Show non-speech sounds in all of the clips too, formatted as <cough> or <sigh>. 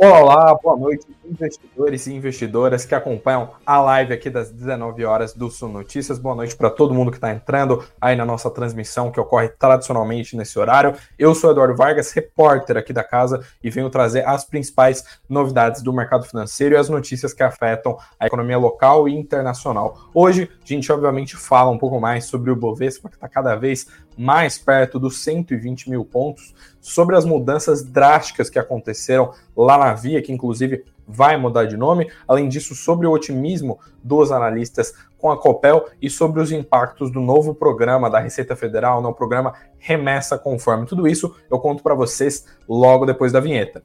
Olá, boa noite, investidores e investidoras que acompanham a live aqui das 19 horas do Sul Notícias. Boa noite para todo mundo que está entrando aí na nossa transmissão que ocorre tradicionalmente nesse horário. Eu sou Eduardo Vargas, repórter aqui da casa e venho trazer as principais novidades do mercado financeiro e as notícias que afetam a economia local e internacional. Hoje, a gente obviamente fala um pouco mais sobre o Bovespa, que está cada vez mais perto dos 120 mil pontos, sobre as mudanças drásticas que aconteceram lá na Via, que inclusive vai mudar de nome. Além disso, sobre o otimismo dos analistas com a Copel e sobre os impactos do novo programa da Receita Federal, no programa Remessa Conforme. Tudo isso eu conto para vocês logo depois da vinheta.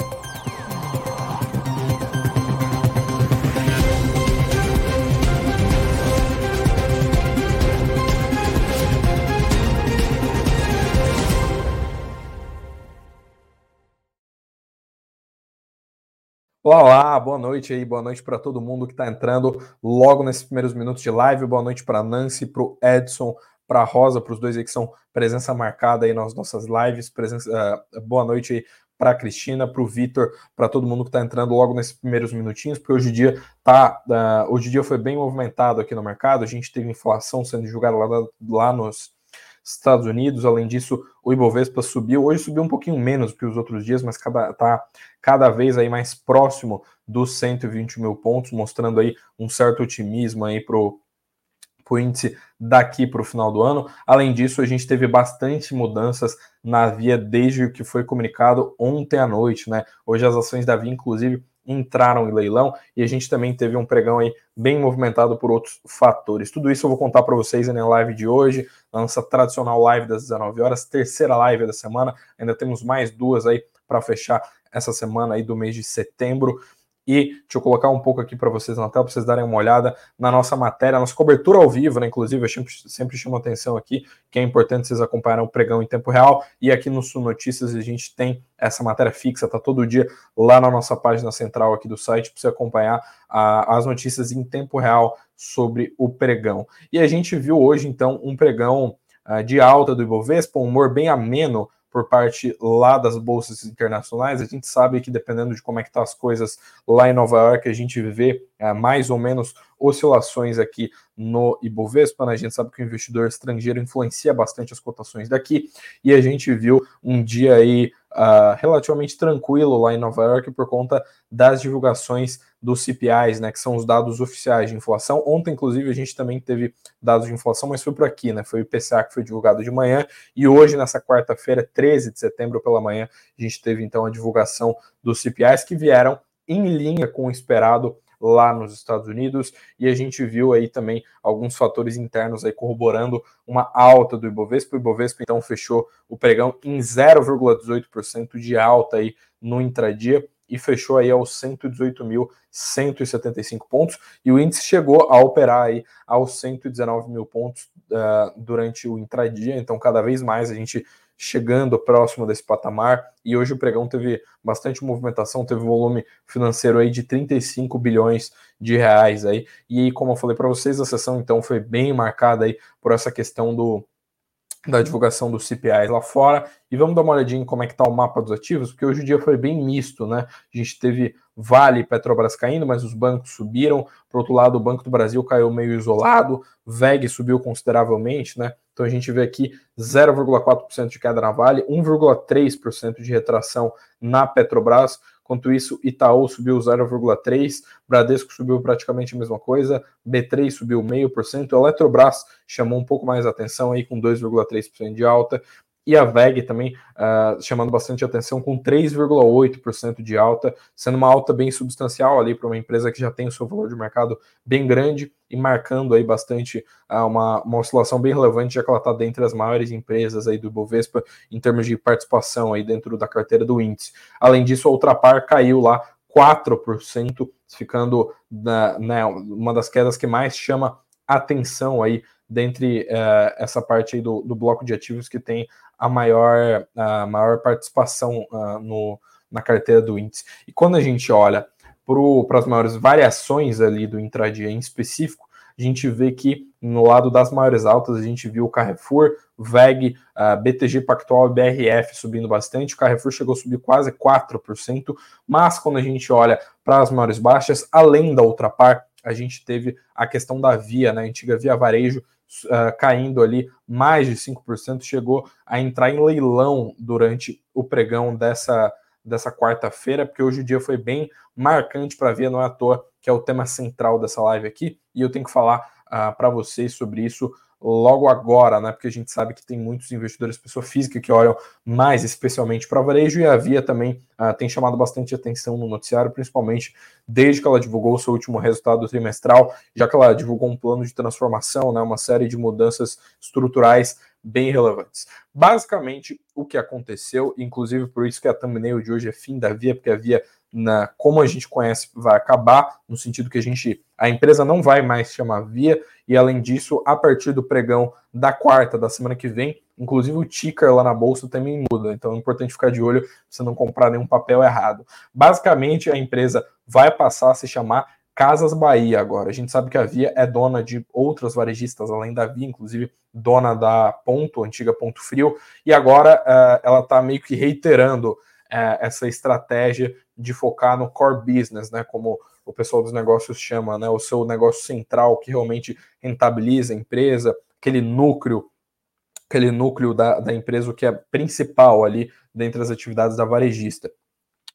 Olá, boa noite aí, boa noite para todo mundo que está entrando logo nesses primeiros minutos de live. Boa noite para Nancy, para o Edson, para a Rosa, para os dois aí que são presença marcada aí nas nossas lives. Presença, uh, boa noite aí para a Cristina, para o Vitor, para todo mundo que está entrando logo nesses primeiros minutinhos, porque hoje em dia tá, uh, hoje dia foi bem movimentado aqui no mercado. A gente teve inflação sendo julgada lá, lá nos Estados Unidos. Além disso, o Ibovespa subiu. Hoje subiu um pouquinho menos que os outros dias, mas cada, cada vez aí mais próximo dos 120 mil pontos, mostrando aí um certo otimismo aí para o índice daqui para o final do ano. Além disso, a gente teve bastante mudanças na Via desde o que foi comunicado ontem à noite, né? Hoje as ações da Via, inclusive, entraram em leilão e a gente também teve um pregão aí bem movimentado por outros fatores. Tudo isso eu vou contar para vocês na live de hoje, na nossa tradicional live das 19 horas, terceira live da semana. Ainda temos mais duas aí para fechar essa semana aí do mês de setembro. E deixa eu colocar um pouco aqui para vocês na tela, para vocês darem uma olhada na nossa matéria, nossa cobertura ao vivo, né? Inclusive, eu sempre, sempre chamo atenção aqui que é importante vocês acompanharem o pregão em tempo real. E aqui no Sul Notícias a gente tem essa matéria fixa, tá todo dia lá na nossa página central aqui do site, para você acompanhar a, as notícias em tempo real sobre o pregão. E a gente viu hoje, então, um pregão uh, de alta do Ibovespa, um humor bem ameno por parte lá das bolsas internacionais. A gente sabe que dependendo de como é que tá as coisas lá em Nova York, a gente vê é, mais ou menos oscilações aqui no Ibovespa. Né? A gente sabe que o investidor estrangeiro influencia bastante as cotações daqui e a gente viu um dia aí uh, relativamente tranquilo lá em Nova York por conta das divulgações dos CPIs, né, que são os dados oficiais de inflação. Ontem, inclusive, a gente também teve dados de inflação, mas foi por aqui, né? Foi o IPCA que foi divulgado de manhã, e hoje, nessa quarta-feira, 13 de setembro pela manhã, a gente teve então a divulgação dos CPIs que vieram em linha com o esperado lá nos Estados Unidos e a gente viu aí também alguns fatores internos aí corroborando uma alta do Ibovespa. O Ibovespa então fechou o pregão em 0,18% de alta aí no intradia e fechou aí aos 118.175 pontos e o índice chegou a operar aí aos 119 mil pontos uh, durante o intradia, então cada vez mais a gente chegando próximo desse patamar. E hoje o pregão teve bastante movimentação, teve volume financeiro aí de 35 bilhões de reais aí. E como eu falei para vocês, a sessão então foi bem marcada aí por essa questão do da divulgação dos CPIs lá fora e vamos dar uma olhadinha em como é que está o mapa dos ativos, porque hoje o dia foi bem misto, né? A gente teve Vale e Petrobras caindo, mas os bancos subiram. Por outro lado, o Banco do Brasil caiu meio isolado, VEG subiu consideravelmente, né? Então a gente vê aqui 0,4% de queda na Vale, 1,3% de retração na Petrobras. Enquanto isso, Itaú subiu 0,3%, Bradesco subiu praticamente a mesma coisa, B3 subiu 0,5%, Eletrobras chamou um pouco mais atenção aí com 2,3% de alta, e a VEG também uh, chamando bastante atenção com 3,8% de alta, sendo uma alta bem substancial ali para uma empresa que já tem o seu valor de mercado bem grande e marcando aí bastante uh, uma, uma oscilação bem relevante, já que ela está dentre as maiores empresas aí do Bovespa em termos de participação aí dentro da carteira do índice. Além disso, a Ultrapar caiu lá 4%, ficando na, né, uma das quedas que mais chama atenção aí dentre uh, essa parte aí do, do bloco de ativos que tem a maior, a maior participação uh, no, na carteira do índice. E quando a gente olha para as maiores variações ali do intradia em específico, a gente vê que no lado das maiores altas, a gente viu o Carrefour, VEG, uh, BTG Pactual e BRF subindo bastante. O Carrefour chegou a subir quase 4%, mas quando a gente olha para as maiores baixas, além da Ultrapar, a gente teve a questão da Via, né, a antiga Via Varejo, uh, caindo ali mais de 5%, chegou a entrar em leilão durante o pregão dessa, dessa quarta-feira, porque hoje o dia foi bem marcante para Via, não é à toa que é o tema central dessa live aqui, e eu tenho que falar uh, para vocês sobre isso logo agora, né? Porque a gente sabe que tem muitos investidores, pessoa física, que olham mais especialmente para varejo e a Via também uh, tem chamado bastante atenção no noticiário, principalmente desde que ela divulgou o seu último resultado trimestral, já que ela divulgou um plano de transformação, né? Uma série de mudanças estruturais bem relevantes. Basicamente, o que aconteceu, inclusive por isso que a thumbnail de hoje é fim da Via, porque a Via na, como a gente conhece, vai acabar, no sentido que a gente, a empresa não vai mais chamar Via, e além disso, a partir do pregão da quarta, da semana que vem, inclusive o ticker lá na bolsa também muda, então é importante ficar de olho para você não comprar nenhum papel errado. Basicamente, a empresa vai passar a se chamar Casas Bahia agora. A gente sabe que a Via é dona de outras varejistas além da Via, inclusive dona da Ponto, antiga Ponto Frio, e agora uh, ela está meio que reiterando essa estratégia de focar no core business, né, como o pessoal dos negócios chama, né, o seu negócio central que realmente rentabiliza a empresa, aquele núcleo, aquele núcleo da, da empresa que é principal ali dentre as atividades da varejista.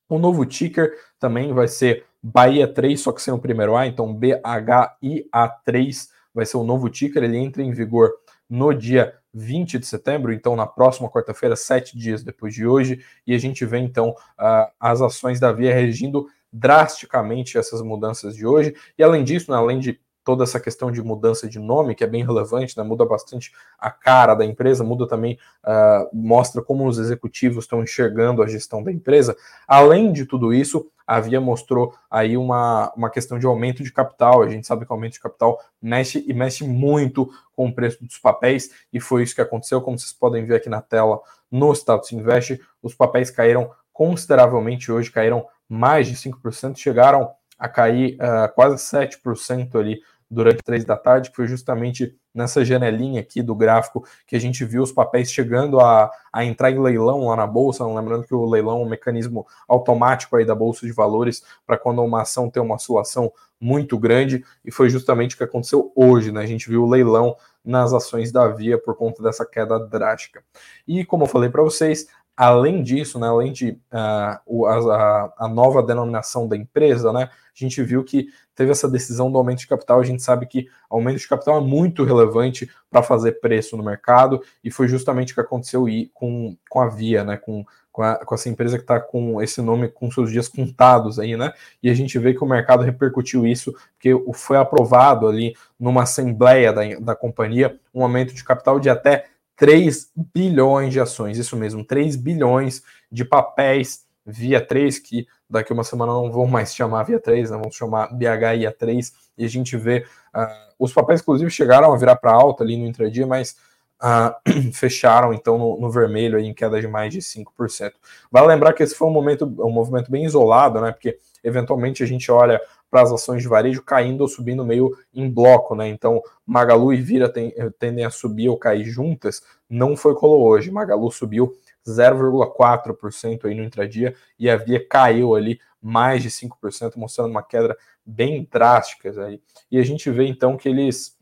O novo ticker também vai ser Bahia 3, só que sem o primeiro A, então BHIA3 vai ser o novo ticker, ele entra em vigor no dia 20 de setembro, então na próxima quarta-feira, sete dias depois de hoje, e a gente vê então uh, as ações da Via regindo drasticamente essas mudanças de hoje, e além disso, né, além de toda essa questão de mudança de nome, que é bem relevante, né? muda bastante a cara da empresa, muda também, uh, mostra como os executivos estão enxergando a gestão da empresa. Além de tudo isso, a Via mostrou aí uma, uma questão de aumento de capital. A gente sabe que o aumento de capital mexe e mexe muito com o preço dos papéis, e foi isso que aconteceu, como vocês podem ver aqui na tela no Status Invest, os papéis caíram consideravelmente hoje, caíram mais de 5%, chegaram a cair uh, quase 7% ali durante três da tarde, que foi justamente nessa janelinha aqui do gráfico que a gente viu os papéis chegando a, a entrar em leilão lá na bolsa. Lembrando que o leilão é um mecanismo automático aí da bolsa de valores para quando uma ação tem uma oscilação muito grande, e foi justamente o que aconteceu hoje, né? A gente viu o leilão nas ações da Via por conta dessa queda drástica. E como eu falei para vocês, além disso, né, além de uh, a, a, nova denominação da empresa, né, a gente viu que teve essa decisão do aumento de capital. A gente sabe que aumento de capital é muito relevante para fazer preço no mercado, e foi justamente o que aconteceu com, com a Via, né, com, com, a, com essa empresa que está com esse nome com seus dias contados aí, né? E a gente vê que o mercado repercutiu isso, porque foi aprovado ali numa assembleia da, da companhia um aumento de capital de até 3 bilhões de ações, isso mesmo, 3 bilhões de papéis via 3, que daqui uma semana não vão mais chamar via 3, né, vão chamar BHIA 3, e a gente vê, uh, os papéis inclusive chegaram a virar para alta ali no intradia, mas uh, <clears throat> fecharam então no, no, vermelho aí, em queda de mais de 5%. Vale lembrar que esse foi um momento, um movimento bem isolado, né, porque eventualmente a gente olha para as ações de varejo caindo ou subindo meio em bloco, né? Então, Magalu e Vira tem, tendem a subir ou cair juntas. Não foi como hoje. Magalu subiu 0,4% aí no intradia e a Via caiu ali mais de 5%, mostrando uma queda bem drástica aí. E a gente vê então que eles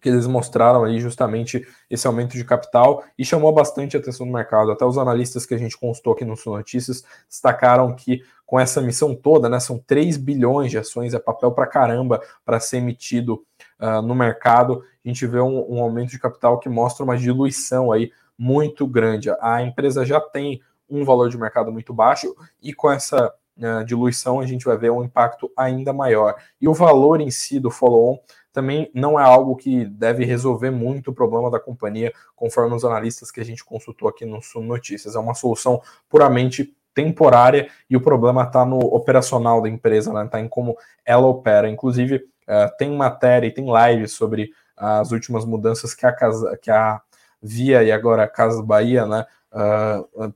que eles mostraram ali justamente esse aumento de capital e chamou bastante atenção do mercado. Até os analistas que a gente constou aqui no Sul Notícias destacaram que com essa missão toda, né, são 3 bilhões de ações, é papel para caramba para ser emitido uh, no mercado. A gente vê um, um aumento de capital que mostra uma diluição aí muito grande. A empresa já tem um valor de mercado muito baixo e com essa uh, diluição a gente vai ver um impacto ainda maior. E o valor em si do follow-on também não é algo que deve resolver muito o problema da companhia, conforme os analistas que a gente consultou aqui no Sul Notícias. É uma solução puramente temporária e o problema está no operacional da empresa, né? Está em como ela opera. Inclusive, uh, tem matéria e tem live sobre as últimas mudanças que a, casa, que a Via e agora a Casa Bahia, né? Uh,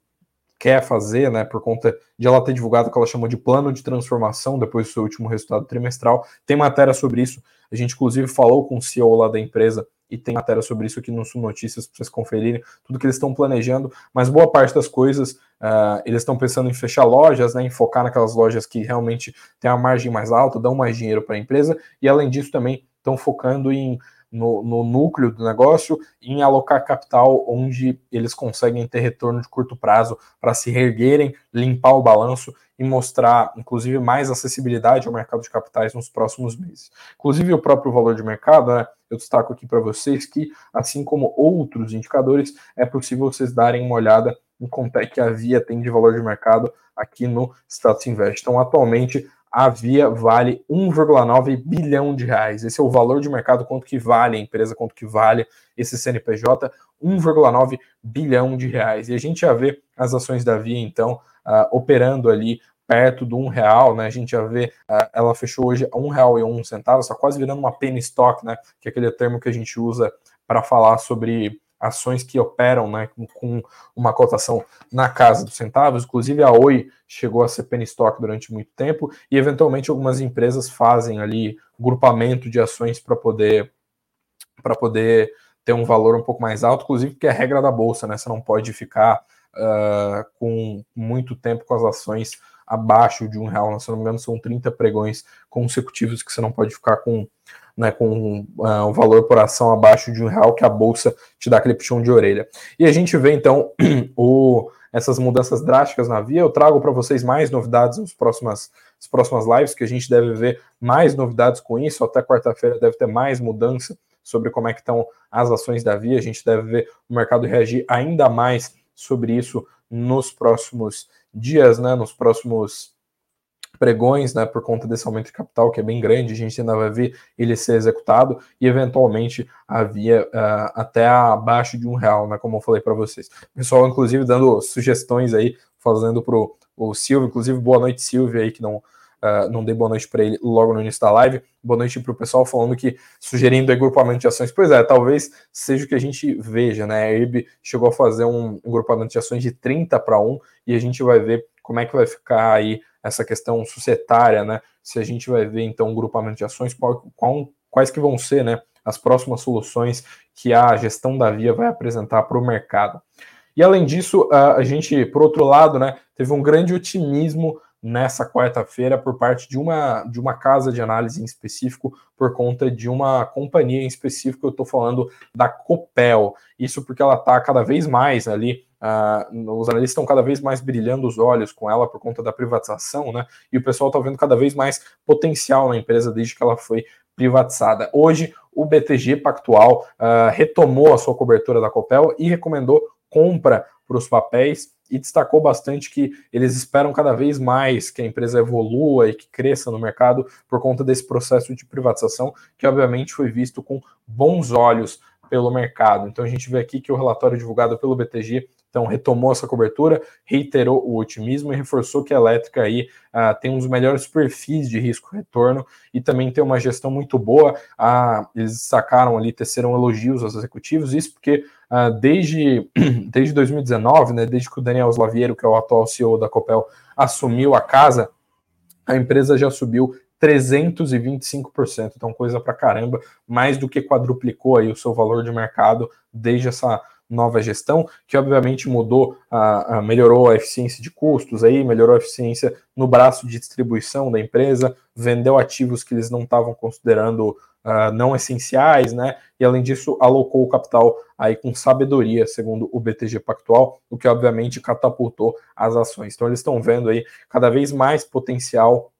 quer fazer, né, por conta de ela ter divulgado o que ela chamou de plano de transformação depois do seu último resultado trimestral. Tem matéria sobre isso. A gente, inclusive, falou com o CEO lá da empresa e tem matéria sobre isso aqui no Sul Notícias para vocês conferirem tudo que eles estão planejando. Mas boa parte das coisas uh, eles estão pensando em fechar lojas, né, em focar naquelas lojas que realmente têm a margem mais alta, dão mais dinheiro para a empresa e além disso também estão focando em no, no, núcleo do negócio em alocar capital onde eles conseguem ter retorno de curto prazo para se reerguerem, limpar o balanço e mostrar, inclusive, mais acessibilidade ao mercado de capitais nos próximos meses. Inclusive, o próprio valor de mercado, né, eu destaco aqui para vocês que, assim como outros indicadores, é possível vocês darem uma olhada em quanto é que a Via tem de valor de mercado aqui no Status Invest. Então, atualmente, a Via vale 1,9 bilhão de reais. Esse é o valor de mercado, quanto que vale a empresa, quanto que vale esse CNPJ, 1,9 bilhão de reais. E a gente já vê as ações da Via, então, uh, operando ali perto do um real, né? A gente já vê, uh, ela fechou hoje a um real e um centavo, está quase virando uma penny stock, né? Que é aquele termo que a gente usa para falar sobre ações que operam né, com uma cotação na casa dos centavos. Inclusive, a Oi chegou a ser penny stock durante muito tempo e, eventualmente, algumas empresas fazem ali grupamento de ações para poder, para poder ter um valor um pouco mais alto, inclusive porque é regra da bolsa, né? Você não pode ficar uh, com muito tempo com as ações abaixo de um real. Se não me engano, são 30 pregões consecutivos que você não pode ficar com né, com uh, o valor por ação abaixo de um real que a bolsa te dá aquele puxão de orelha. E a gente vê então <clears throat> o, essas mudanças drásticas na via. Eu trago para vocês mais novidades nas próximas, nas próximas lives, que a gente deve ver mais novidades com isso. Até quarta-feira deve ter mais mudança sobre como é que estão as ações da via. A gente deve ver o mercado reagir ainda mais sobre isso nos próximos dias, né, nos próximos pregões, né, por conta desse aumento de capital que é bem grande, a gente ainda vai ver ele ser executado e eventualmente havia uh, até abaixo de um real, né, como eu falei para vocês. pessoal, inclusive, dando sugestões aí, fazendo para o Silvio, inclusive, boa noite, Silvio, aí, que não, uh, não dei boa noite para ele logo no início da live. Boa noite para o pessoal falando que, sugerindo agrupamento de ações. Pois é, talvez seja o que a gente veja, né? A ERB chegou a fazer um agrupamento de ações de 30 para 1 e a gente vai ver como é que vai ficar aí essa questão societária, né? Se a gente vai ver então um grupamento de ações, qual, qual, quais que vão ser, né? As próximas soluções que a gestão da Via vai apresentar para o mercado. E além disso, a gente, por outro lado, né, teve um grande otimismo nessa quarta-feira por parte de uma, de uma casa de análise em específico, por conta de uma companhia em específico, eu estou falando da Copel. Isso porque ela está cada vez mais ali Uh, os analistas estão cada vez mais brilhando os olhos com ela por conta da privatização, né? E o pessoal está vendo cada vez mais potencial na empresa desde que ela foi privatizada. Hoje, o BTG Pactual uh, retomou a sua cobertura da Copel e recomendou compra para os papéis e destacou bastante que eles esperam cada vez mais que a empresa evolua e que cresça no mercado por conta desse processo de privatização, que obviamente foi visto com bons olhos pelo mercado. Então a gente vê aqui que o relatório divulgado pelo BTG então, retomou essa cobertura, reiterou o otimismo e reforçou que a elétrica aí uh, tem um dos melhores perfis de risco-retorno e também tem uma gestão muito boa. Uh, eles sacaram ali, teceram elogios aos executivos, isso porque uh, desde, <clears throat> desde 2019, né, desde que o Daniel Slaviero, que é o atual CEO da Copel, assumiu a casa, a empresa já subiu 325%, então coisa pra caramba, mais do que quadruplicou aí o seu valor de mercado desde essa nova gestão, que obviamente mudou, a, a, melhorou a eficiência de custos, aí melhorou a eficiência no braço de distribuição da empresa, vendeu ativos que eles não estavam considerando uh, não essenciais, né? E além disso, alocou o capital aí com sabedoria, segundo o BTG Pactual, o que obviamente catapultou as ações. Então eles estão vendo aí cada vez mais potencial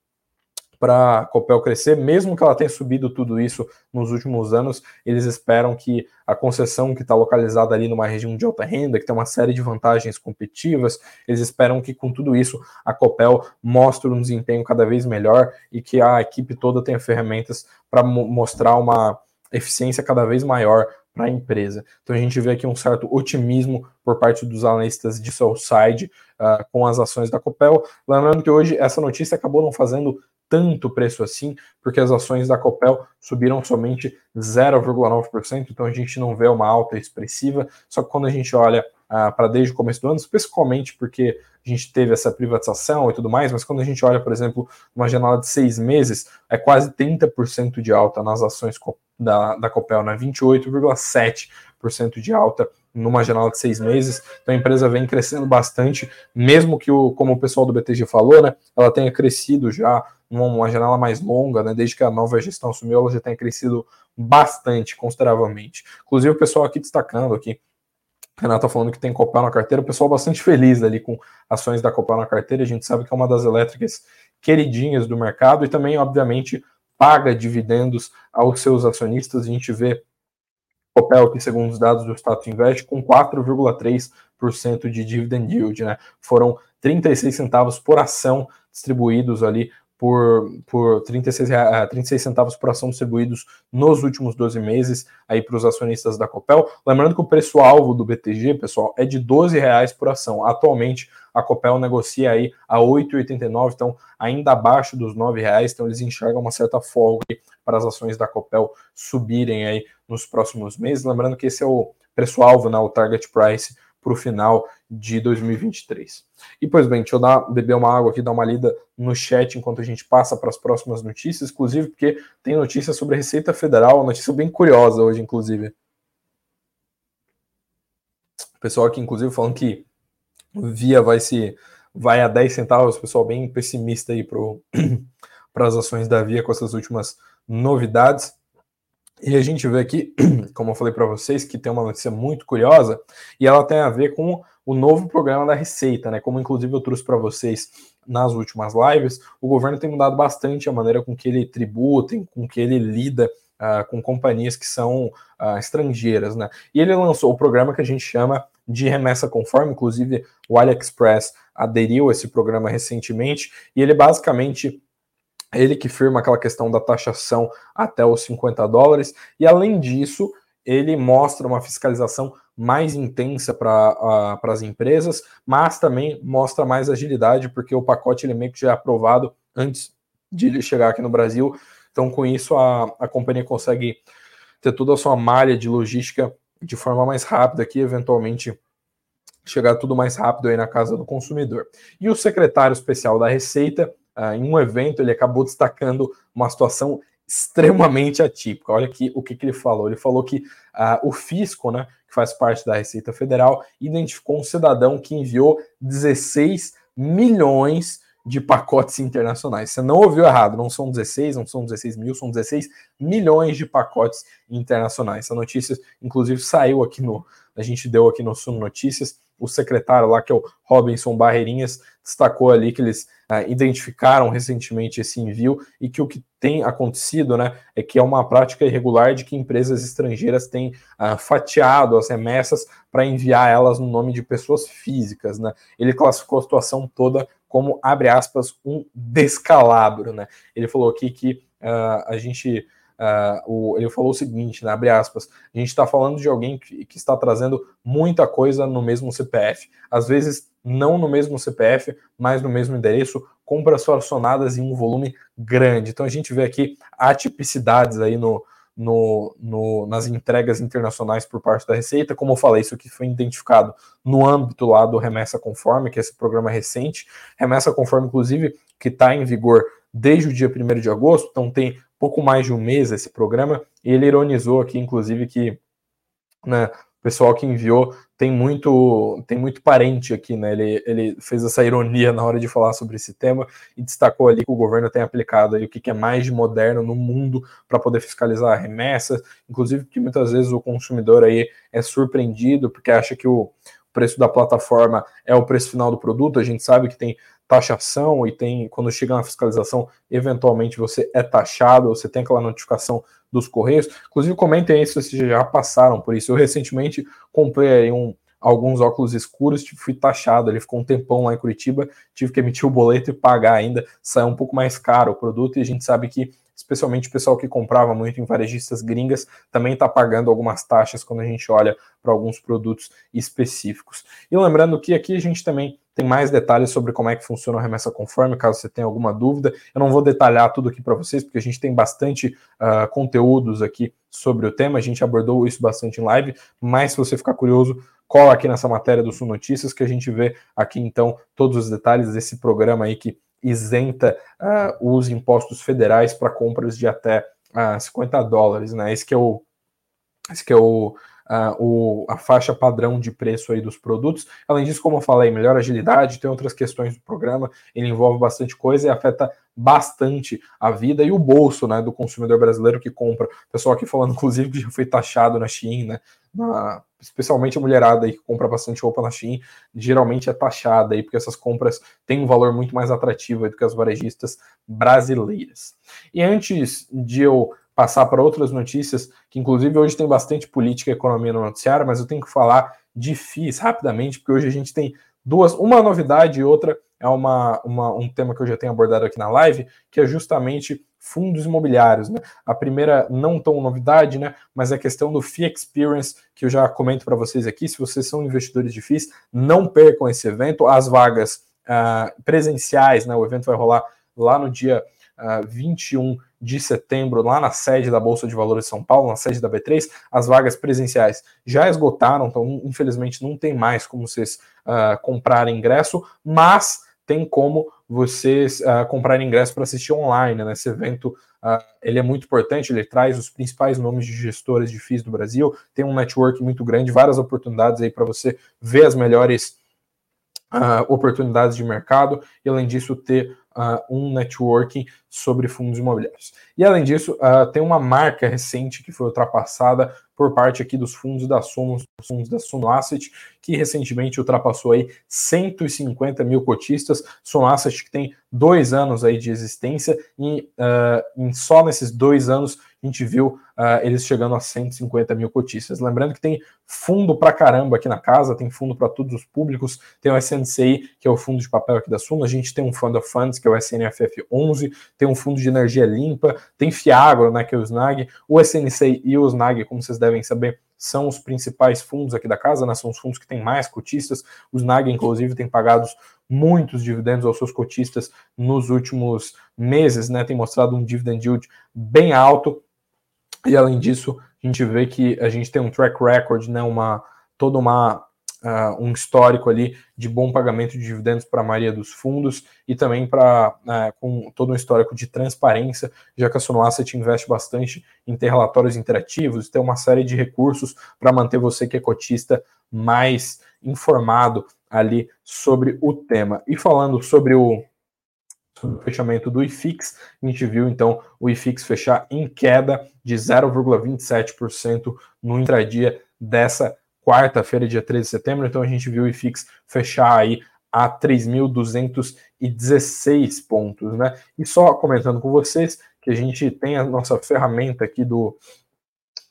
para a Copel crescer, mesmo que ela tenha subido tudo isso nos últimos anos, eles esperam que a concessão que está localizada ali numa região de alta renda, que tem uma série de vantagens competitivas, eles esperam que com tudo isso a Copel mostre um desempenho cada vez melhor e que a equipe toda tenha ferramentas para mostrar uma eficiência cada vez maior para a empresa. Então a gente vê aqui um certo otimismo por parte dos analistas de Southside uh, com as ações da Copel. Lembrando que hoje essa notícia acabou não fazendo tanto preço assim, porque as ações da Copel subiram somente 0,9%, então a gente não vê uma alta expressiva. Só que quando a gente olha ah, para desde o começo do ano, principalmente porque a gente teve essa privatização e tudo mais, mas quando a gente olha, por exemplo, uma janela de seis meses, é quase 30% de alta nas ações da, da Copel, né? 28,7% de alta numa janela de seis meses. Então a empresa vem crescendo bastante, mesmo que o, como o pessoal do BTG falou, né, ela tenha crescido já numa janela mais longa, né, desde que a nova gestão assumiu, ela já tem crescido bastante, consideravelmente. Inclusive o pessoal aqui destacando aqui, Renato tá falando que tem Copel na carteira, o pessoal bastante feliz ali com ações da Copel na carteira, a gente sabe que é uma das elétricas queridinhas do mercado e também, obviamente, paga dividendos aos seus acionistas, a gente vê Copel, que segundo os dados do Status Invest, com 4,3% de dividend yield, né? Foram 36 centavos por ação distribuídos ali por, por 36, 36 centavos por ação distribuídos nos últimos 12 meses aí para os acionistas da Copel. Lembrando que o preço-alvo do BTG, pessoal, é de 12 reais por ação. Atualmente, a Copel negocia aí a 8,89, então ainda abaixo dos 9 reais, então eles enxergam uma certa folga para as ações da Copel subirem aí nos próximos meses. Lembrando que esse é o preço-alvo, né, o target price para o final de 2023. E pois bem, deixa eu dar, beber uma água aqui, dar uma lida no chat enquanto a gente passa para as próximas notícias, inclusive porque tem notícia sobre a Receita Federal, notícia bem curiosa hoje, inclusive. O pessoal aqui, inclusive, falando que Via vai se vai a 10 centavos, pessoal bem pessimista aí para <clears throat> as ações da Via com essas últimas novidades. E a gente vê aqui, <clears throat> como eu falei para vocês, que tem uma notícia muito curiosa e ela tem a ver com o novo programa da Receita, né? Como inclusive eu trouxe para vocês nas últimas lives, o governo tem mudado bastante a maneira com que ele tributa, com que ele lida uh, com companhias que são uh, estrangeiras, né? E ele lançou o programa que a gente chama de remessa conforme, inclusive o AliExpress aderiu a esse programa recentemente, e ele basicamente ele que firma aquela questão da taxação até os 50 dólares, e além disso, ele mostra uma fiscalização mais intensa para as empresas, mas também mostra mais agilidade, porque o pacote ele meio que já é aprovado antes de ele chegar aqui no Brasil. Então, com isso, a, a companhia consegue ter toda a sua malha de logística de forma mais rápida aqui, eventualmente chegar tudo mais rápido aí na casa do consumidor. E o secretário especial da Receita, uh, em um evento, ele acabou destacando uma situação extremamente atípica. Olha aqui o que, que ele falou. Ele falou que uh, o fisco, né, que faz parte da Receita Federal, identificou um cidadão que enviou 16 milhões de pacotes internacionais. Você não ouviu errado, não são 16, não são 16 mil, são 16 milhões de pacotes internacionais. Essa notícia, inclusive, saiu aqui no. A gente deu aqui no Suno Notícias o secretário lá, que é o Robinson Barreirinhas, destacou ali que eles uh, identificaram recentemente esse envio e que o que tem acontecido né, é que é uma prática irregular de que empresas estrangeiras têm uh, fatiado as remessas para enviar elas no nome de pessoas físicas. Né? Ele classificou a situação toda como, abre aspas, um descalabro. Né? Ele falou aqui que uh, a gente Uh, o, ele falou o seguinte, né, abre aspas, a gente está falando de alguém que, que, está trazendo muita coisa no mesmo CPF, às vezes não no mesmo CPF, mas no mesmo endereço, compras fracionadas em um volume grande. Então a gente vê aqui atipicidades aí no, no, no, nas entregas internacionais por parte da Receita. Como eu falei, isso aqui foi identificado no âmbito lá do Remessa Conforme, que é esse programa recente. Remessa Conforme, inclusive, que está em vigor desde o dia 1 de agosto, então tem pouco mais de um mês esse programa, e ele ironizou aqui, inclusive, que né, pessoal que enviou tem muito tem muito parente aqui, né? Ele, ele fez essa ironia na hora de falar sobre esse tema e destacou ali que o governo tem aplicado aí o que, é mais de moderno no mundo para poder fiscalizar remessas, inclusive que muitas vezes o consumidor aí é surpreendido porque acha que o preço da plataforma é o preço final do produto. A gente sabe que tem taxação e tem, quando chega na fiscalização, eventualmente você é taxado, você tem aquela notificação dos Correios. Inclusive, comentem aí se vocês já passaram por isso. Eu recentemente comprei um, alguns óculos escuros, tipo, fui taxado, ele ficou um tempão lá em Curitiba, tive que emitir o boleto e pagar ainda, saiu um pouco mais caro o produto, e a gente sabe que, especialmente o pessoal que comprava muito em varejistas gringas, também está pagando algumas taxas quando a gente olha para alguns produtos específicos. E lembrando que aqui a gente também tem mais detalhes sobre como é que funciona a remessa conforme, caso você tenha alguma dúvida. Eu não vou detalhar tudo aqui para vocês, porque a gente tem bastante uh, conteúdos aqui sobre o tema, a gente abordou isso bastante em live, mas se você ficar curioso, cola aqui nessa matéria do Sul Notícias que a gente vê aqui então todos os detalhes desse programa aí que isenta uh, os impostos federais para compras de até uh, 50 dólares, né? Esse que é o, esse que é o, uh, o, a faixa padrão de preço aí dos produtos. Além disso, como eu falei, melhor agilidade, tem outras questões do programa, ele envolve bastante coisa e afeta bastante a vida e o bolso né, do consumidor brasileiro que compra. O pessoal aqui falando, <laughs> inclusive, que já foi taxado na Shein, né? Na, especialmente a mulherada aí que compra bastante roupa na Shein, geralmente é taxada aí, porque essas compras têm um valor muito mais atrativo do que as varejistas brasileiras. E antes de eu passar para outras notícias, que inclusive hoje tem bastante política e economia no noticiário, mas eu tenho que falar de FIIs rapidamente, porque hoje a gente tem duas, uma novidade e outra é uma, uma, um tema que eu já tenho abordado aqui na live, que é justamente fundos imobiliários. Né? A primeira não tão novidade, né? mas é a questão do Fee Experience, que eu já comento para vocês aqui. Se vocês são investidores de FIIs, não percam esse evento. As vagas uh, presenciais, né? o evento vai rolar lá no dia uh, 21 de setembro, lá na sede da Bolsa de Valores de São Paulo, na sede da B3, as vagas presenciais já esgotaram, então infelizmente não tem mais como vocês uh, comprarem ingresso, mas tem como vocês uh, comprarem ingresso para assistir online né? evento. Uh, ele é muito importante, ele traz os principais nomes de gestores de FIIs do Brasil, tem um network muito grande, várias oportunidades aí para você ver as melhores uh, oportunidades de mercado e, além disso, ter um networking sobre fundos imobiliários. E além disso, tem uma marca recente que foi ultrapassada por parte aqui dos fundos da Suno, fundos da Suno Asset, que recentemente ultrapassou aí 150 mil cotistas. Suno Asset que tem dois anos aí de existência e uh, em só nesses dois anos a gente viu uh, eles chegando a 150 mil cotistas. Lembrando que tem fundo para caramba aqui na casa, tem fundo para todos os públicos, tem o SNCI, que é o fundo de papel aqui da Suno, a gente tem um Fund of Funds, que é o SNFF 11, tem um fundo de energia limpa, tem Fiagro, né, que é o SNAG, o SNCI e o SNAG, como vocês devem saber, são os principais fundos aqui da casa, né? São os fundos que têm mais cotistas. O SNAG, inclusive, tem pagado muitos dividendos aos seus cotistas nos últimos meses, né? Tem mostrado um dividend yield bem alto. E além disso, a gente vê que a gente tem um track record, né? Uma toda uma uh, um histórico ali de bom pagamento de dividendos para a maioria dos fundos e também para uh, com todo um histórico de transparência, já que a Suno Asset investe bastante em ter relatórios interativos, ter uma série de recursos para manter você que é cotista mais informado ali sobre o tema. E falando sobre o, sobre o fechamento do IFIX, a gente viu então o IFIX fechar em queda de 0,27% no intradia dessa quarta-feira, dia 13 de setembro, então a gente viu o IFIX fechar aí a 3.216 pontos, né? E só comentando com vocês que a gente tem a nossa ferramenta aqui do,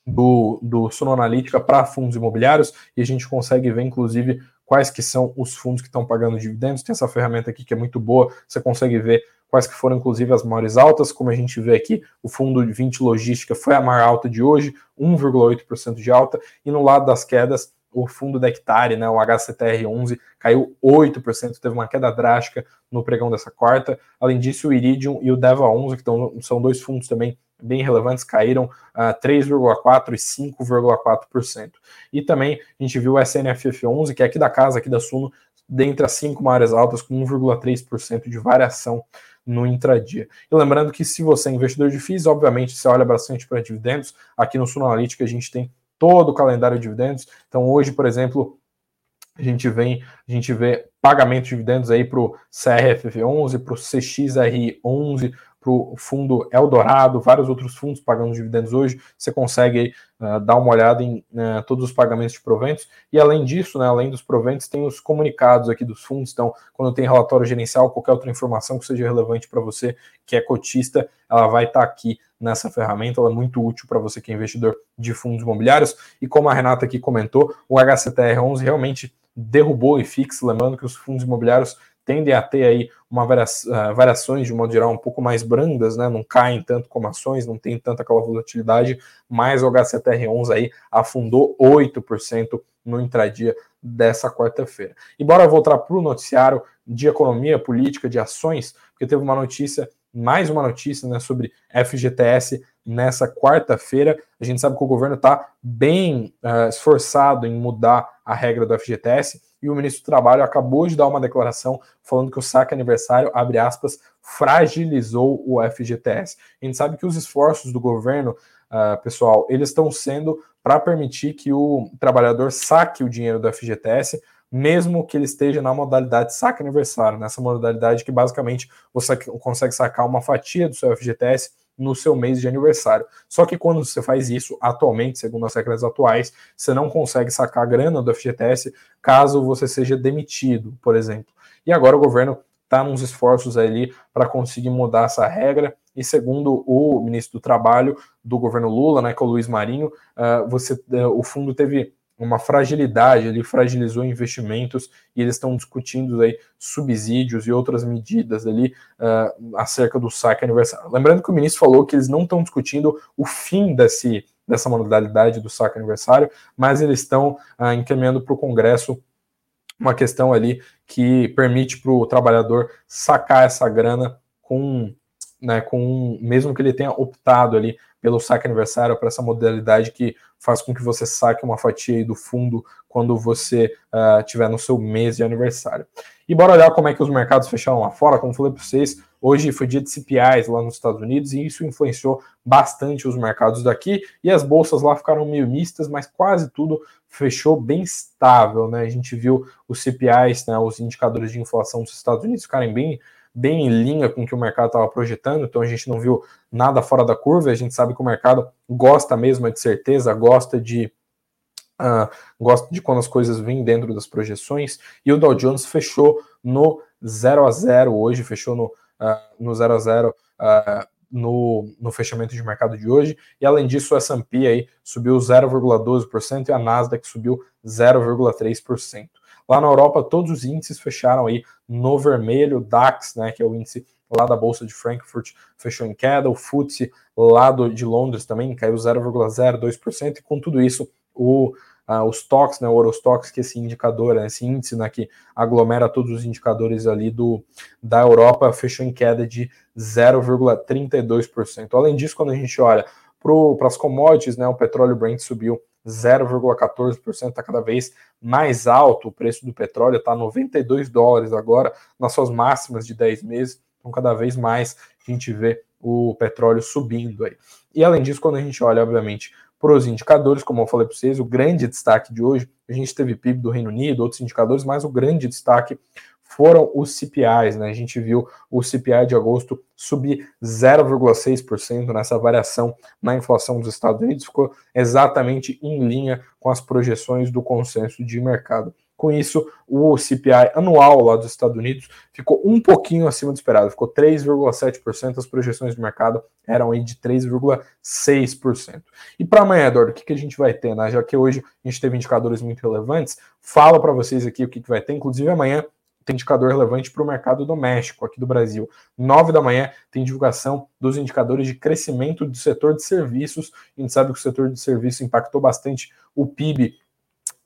do, do Suno Analítica para fundos imobiliários e a gente consegue ver, inclusive, quais que são os fundos que estão pagando dividendos. Tem essa ferramenta aqui que é muito boa, você consegue ver quais que foram, inclusive, as maiores altas, como a gente vê aqui, o fundo de 20 logística foi a maior alta de hoje, 1,8% de alta, e no lado das quedas, o fundo da hectare, né, o HCTR11, caiu 8%, teve uma queda drástica no pregão dessa quarta. Além disso, o Iridium e o DEVA11, que tão, são dois fundos também bem relevantes, caíram uh, ah, 3,4% e 5,4%. E também a gente viu o SNFF11, que é aqui da casa, aqui da Suno, dentre as cinco maiores altas, com 1,3% de variação no intradia. E lembrando que se você é investidor de FIIs, obviamente você olha bastante para dividendos. Aqui no Suno Analytics a gente tem todo o calendário de dividendos. Então hoje, por exemplo, a gente vem, a gente vê pagamento de dividendos aí para o CRFF11, para o CXRI11, para o fundo Eldorado, vários outros fundos pagando dividendos hoje. Você consegue uh, dar uma olhada em uh, todos os pagamentos de proventos. E além disso, né, além dos proventos, tem os comunicados aqui dos fundos. Então, quando tem relatório gerencial, qualquer outra informação que seja relevante para você, que é cotista, ela vai estar tá aqui nessa ferramenta. Ela é muito útil para você que é investidor de fundos imobiliários. E como a Renata aqui comentou, o HCTR11 realmente derrubou o IFIX, lembrando que os fundos imobiliários tendem a ter aí uma uh, variações de modo geral um pouco mais brandas, né? Não caem tanto como ações, não tem tanta aquela volatilidade, mas o HCTR11 aí afundou 8% no intradia dessa quarta-feira. E bora voltar para o noticiário de economia, política, de ações, porque teve uma notícia, mais uma notícia né, sobre FGTS nessa quarta-feira. A gente sabe que o governo está bem uh, esforçado em mudar a regra do FGTS e o ministro do Trabalho acabou de dar uma declaração falando que o saque aniversário, abre aspas, fragilizou o FGTS. A gente sabe que os esforços do governo, uh, pessoal, eles estão sendo para permitir que o trabalhador saque o dinheiro do FGTS, mesmo que ele esteja na modalidade saque aniversário, nessa modalidade que basicamente você consegue sacar uma fatia do seu FGTS no seu mês de aniversário. Só que quando você faz isso, atualmente, segundo as regras atuais, você não consegue sacar grana do FGTS caso você seja demitido, por exemplo. E agora o governo está nos esforços ali para conseguir mudar essa regra. E segundo o ministro do Trabalho do governo Lula, né, que é o Luiz Marinho, uh, você, uh, o fundo teve uma fragilidade, ele fragilizou investimentos e eles estão discutindo aí subsídios e outras medidas ali uh, acerca do saque aniversário. Lembrando que o ministro falou que eles não estão discutindo o fim desse, dessa modalidade do saque aniversário, mas eles estão uh, encaminhando para o Congresso uma questão ali que permite para o trabalhador sacar essa grana com, né, com mesmo que ele tenha optado ali pelo saque aniversário para essa modalidade que faz com que você saque uma fatia do fundo quando você uh, tiver no seu mês de aniversário. E bora olhar como é que os mercados fecharam lá fora. Como falei para vocês, hoje foi dia de CPIs lá nos Estados Unidos e isso influenciou bastante os mercados daqui. E as bolsas lá ficaram meio mistas, mas quase tudo fechou bem estável, né? A gente viu os CPIs, né, os indicadores de inflação dos Estados Unidos ficarem bem bem em linha com o que o mercado estava projetando, então a gente não viu nada fora da curva, a gente sabe que o mercado gosta mesmo de certeza, gosta de uh, gosta de quando as coisas vêm dentro das projeções, e o Dow Jones fechou no 0 a 0 hoje, fechou no, uh, no 0 a 0 uh, ah, no, no fechamento de mercado de hoje, e além disso o S&P aí subiu 0,12% e a Nasdaq subiu 0,3%. Lá na Europa, todos os índices fecharam aí no vermelho. O DAX, né, que é o índice lá da Bolsa de Frankfurt, fechou em queda. O FTSE lá do, de Londres também caiu 0,02%. E com tudo isso, o, uh, os stocks, né, o Eurostox, que é esse indicador, né, esse índice né, que aglomera todos os indicadores ali do, da Europa, fechou em queda de 0,32%. Além disso, quando a gente olha para as commodities, né, o petróleo Brent subiu 0,14%, está cada vez mais alto. O preço do petróleo está 92 dólares agora, nas suas máximas de 10 meses. Então, cada vez mais a gente vê o petróleo subindo aí. E além disso, quando a gente olha, obviamente, para os indicadores, como eu falei para vocês, o grande destaque de hoje, a gente teve PIB do Reino Unido, outros indicadores, mas o grande destaque foram os CPIs, né? A gente viu o CPI de agosto subir 0,6% nessa variação na inflação dos Estados Unidos, ficou exatamente em linha com as projeções do consenso de mercado. Com isso, o CPI anual lá dos Estados Unidos ficou um pouquinho acima do esperado, ficou 3,7%, as projeções de mercado eram aí de 3,6%. E para amanhã, Eduardo, o que, que a gente vai ter, né? Já que hoje a gente teve indicadores muito relevantes, fala para vocês aqui o que, que vai ter, inclusive amanhã tem indicador relevante para o mercado doméstico aqui do Brasil. Nove da manhã tem divulgação dos indicadores de crescimento do setor de serviços. A gente sabe que o setor de serviços impactou bastante o PIB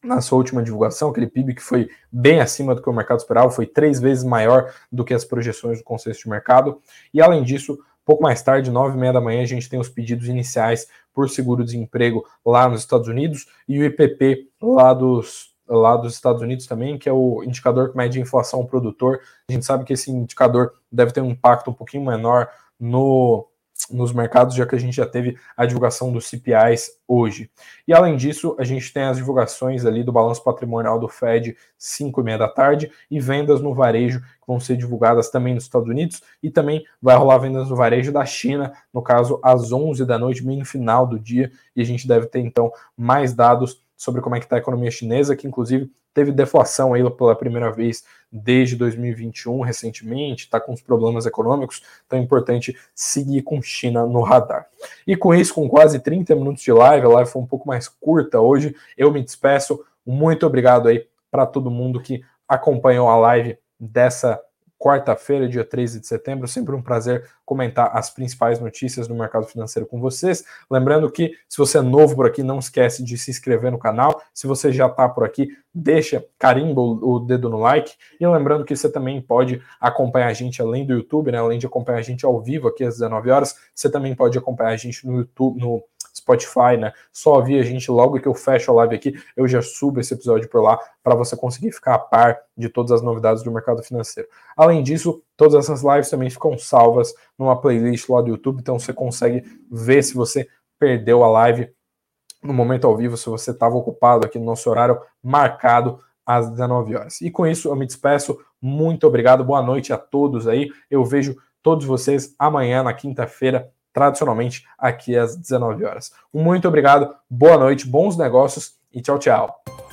na sua última divulgação, aquele PIB que foi bem acima do que o mercado esperava, foi três vezes maior do que as projeções do consenso de mercado. E além disso, pouco mais tarde, nove e meia da manhã, a gente tem os pedidos iniciais por seguro-desemprego lá nos Estados Unidos e o IPP lá dos lá dos Estados Unidos também, que é o indicador que mede a inflação produtor. A gente sabe que esse indicador deve ter um impacto um pouquinho menor no, nos mercados, já que a gente já teve a divulgação dos CPIs hoje. E além disso, a gente tem as divulgações ali do balanço patrimonial do Fed 5 e meia da tarde e vendas no varejo que vão ser divulgadas também nos Estados Unidos e também vai rolar vendas no varejo da China, no caso às 11 da noite, no final do dia, e a gente deve ter então mais dados sobre como é que está a economia chinesa, que inclusive teve deflação aí pela primeira vez desde 2021, recentemente, está com os problemas econômicos, então é importante seguir com China no radar. E com isso, com quase 30 minutos de live, a live foi um pouco mais curta hoje, eu me despeço, muito obrigado aí para todo mundo que acompanhou a live dessa quarta-feira, dia 13 de setembro. Sempre um prazer comentar as principais notícias do mercado financeiro com vocês. Lembrando que, se você é novo por aqui, não esquece de se inscrever no canal. Se você já está por aqui, deixa, carimba o, dedo no like. E lembrando que você também pode acompanhar a gente além do YouTube, né? Além de acompanhar a gente ao vivo aqui às 19 horas, você também pode acompanhar a gente no YouTube, no Spotify, né? Só ouvir a gente logo que eu fecho a live aqui, eu já subo esse episódio por lá para você conseguir ficar a par de todas as novidades do mercado financeiro. Além disso, todas essas lives também ficam salvas numa playlist lá do YouTube, então você consegue ver se você perdeu a live no momento ao vivo, se você estava ocupado aqui no nosso horário marcado às 19 horas. E com isso eu me despeço. Muito obrigado, boa noite a todos aí. Eu vejo todos vocês amanhã, na quinta-feira, tradicionalmente aqui às 19 horas. Muito obrigado, boa noite, bons negócios e tchau, tchau.